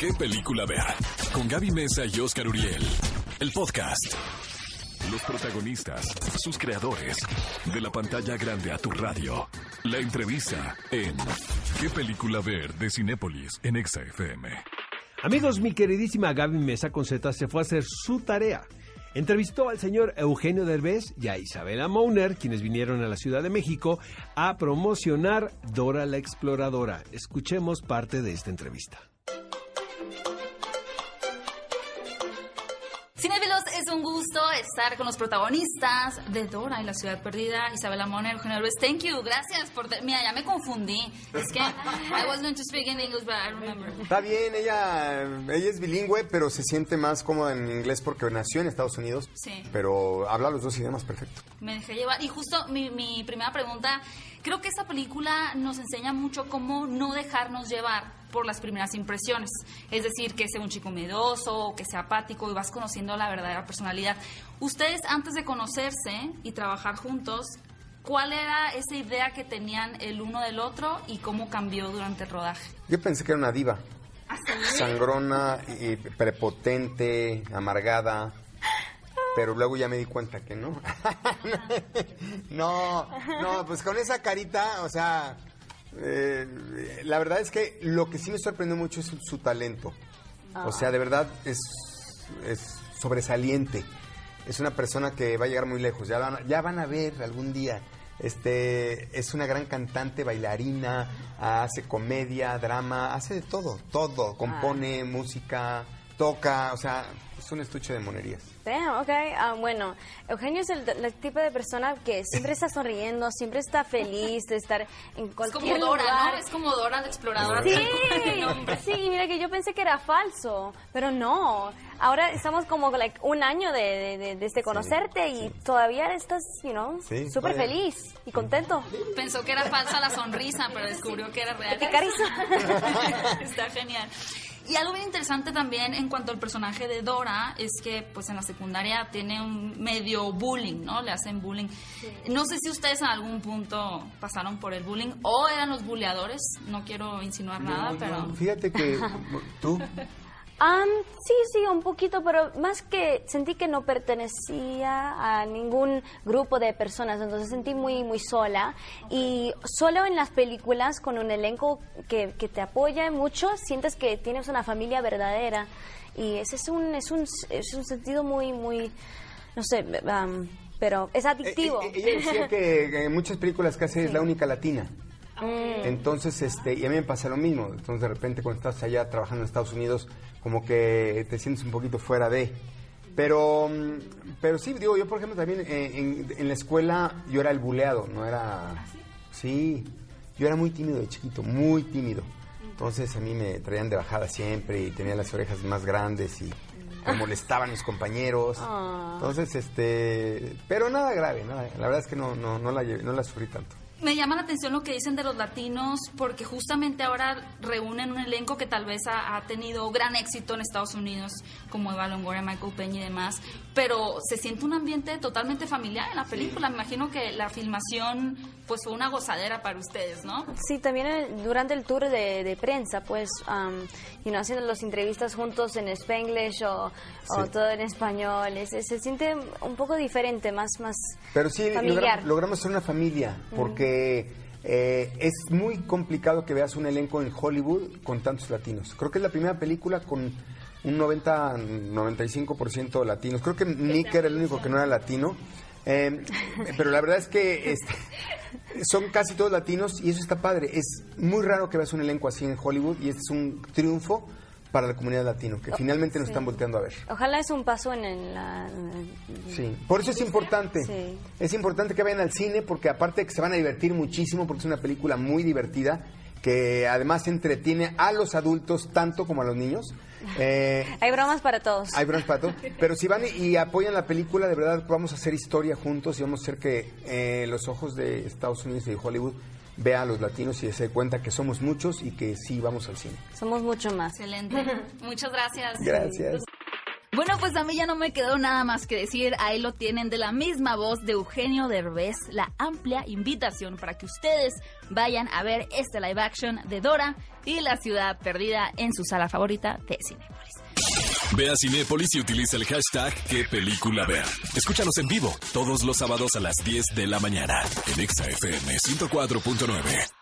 ¿Qué película ver? Con Gaby Mesa y Oscar Uriel. El podcast. Los protagonistas, sus creadores. De la pantalla grande a tu radio. La entrevista en ¿Qué película ver? de Cinépolis en Exa FM. Amigos, mi queridísima Gaby Mesa con Z se fue a hacer su tarea. Entrevistó al señor Eugenio Derbez y a Isabela Mouner, quienes vinieron a la Ciudad de México a promocionar Dora la Exploradora. Escuchemos parte de esta entrevista. Es un gusto estar con los protagonistas de Dora y la ciudad perdida, Isabela Moner, Eugenio Derbez. Thank you, gracias por... Mira, ya me confundí. Es que I was going to speak in English, but I remember. Está bien, ella, ella es bilingüe, pero se siente más cómoda en inglés porque nació en Estados Unidos. Sí. Pero habla los dos idiomas perfecto. Me dejé llevar. Y justo mi, mi primera pregunta, creo que esta película nos enseña mucho cómo no dejarnos llevar por las primeras impresiones. Es decir, que sea un chico miedoso, que sea apático y vas conociendo la verdadera personalidad. Ustedes, antes de conocerse y trabajar juntos, ¿cuál era esa idea que tenían el uno del otro y cómo cambió durante el rodaje? Yo pensé que era una diva. ¿Ah, Sangrona, y prepotente, amargada. Pero luego ya me di cuenta que no. no, no, pues con esa carita, o sea, eh, la verdad es que lo que sí me sorprendió mucho es su, su talento. O sea, de verdad es, es sobresaliente. Es una persona que va a llegar muy lejos. Ya van, ya van a ver algún día. Este es una gran cantante, bailarina, hace comedia, drama, hace de todo, todo. Compone música, toca, o sea, es un estuche de monerías. Damn, ok. Ah, bueno, Eugenio es el, el tipo de persona que siempre está sonriendo, siempre está feliz de estar en Es cualquier como Dora, lugar. ¿no? Es como Dora la exploradora. Sí, sí, mira que yo pensé que era falso, pero no. Ahora estamos como like, un año de, de, de- desde conocerte y todavía estás, you know, Sí, súper feliz y contento. Pensó que era falsa la sonrisa, pero descubrió que era real. ¡Qué carisa! Está genial. Y algo bien interesante también en cuanto al personaje de Dora es que pues en la secundaria tiene un medio bullying, ¿no? Le hacen bullying. No sé si ustedes en algún punto pasaron por el bullying o eran los bulleadores, no quiero insinuar nada, No, pero... no, Fíjate que tú, Am, sí, sí, un poquito, pero más que sentí que no pertenecía a ningún grupo de personas, entonces sentí muy, muy sola. Y solo en las películas, con un elenco que, que te apoya mucho, sientes que tienes una familia verdadera. Y ese es un, es un, es un sentido muy, muy, no sé, am, pero es adictivo. Eh, eh, ella decía que en muchas películas que hace es la única latina. Entonces, este, y a mí me pasa lo mismo. Entonces, de repente, cuando estás allá trabajando en Estados Unidos, como que te sientes un poquito fuera de. Pero, mm, pero sí, digo, yo, por ejemplo, también eh, en, en la escuela yo era el buleado, no era. Sí, yo era muy tímido de chiquito, muy tímido. Entonces, a mí me traían de bajada siempre y tenía las orejas más grandes y me molestaban mis compañeros. Entonces, este. Pero nada grave, nada. La verdad es que no, no, no, la, no la sufrí tanto. Me llama la atención lo que dicen de los latinos, porque justamente ahora reúnen un elenco que tal vez ha, ha tenido gran éxito en Estados Unidos, como Eva Longoria, Michael Peña y demás, pero se siente un ambiente totalmente familiar en la película. Me imagino que la filmación pues fue una gozadera para ustedes, ¿no? Sí, también eh, durante el tour de, de prensa, pues, um, you know, haciendo las entrevistas juntos en Spanglish o, o Sí. todo en español, es- es- se siente un poco diferente, más, más Pero sí, familiar. logra- logramos ser una familia, porque eh, es muy complicado que veas un elenco en Hollywood con tantos latinos. Creo que es la primera película con un 90-95% latinos. Creo que Nick era el único que no era latino. Eh, pero la verdad es que este, son casi todos latinos y eso está padre. Es muy raro que veas un elenco así en Hollywood y este es un triunfo para la comunidad latino, que finalmente nos están volteando a ver. Ojalá es un paso en, el- la... en- Sí, por eso es importante. Sí. Es importante que vayan al cine porque aparte de que se van a divertir muchísimo porque es una película muy divertida que además entretiene a los adultos tanto como a los niños. Eh, Hay bromas para todos. hay bromas para todo. Pero si van y apoyan la película, de verdad vamos a hacer historia juntos y vamos a hacer que eh, los ojos de Estados Unidos y de Hollywood vean a los latinos y se dé cuenta que somos muchos y que sí vamos al cine. Somos mucho más. Excelente. Muchas gracias. Gracias. Bueno, pues a mí ya no me quedó nada más que decir. Ahí lo tienen de la misma voz de Eugenio Derbez. La amplia invitación para que ustedes vayan a ver este live action de Dora y la ciudad perdida en su sala favorita de Cinépolis. Ve a Cinépolis y utiliza el hashtag qué película ver. Escúchanos en vivo todos los sábados a las 10 de la mañana en ExaFM 104.9.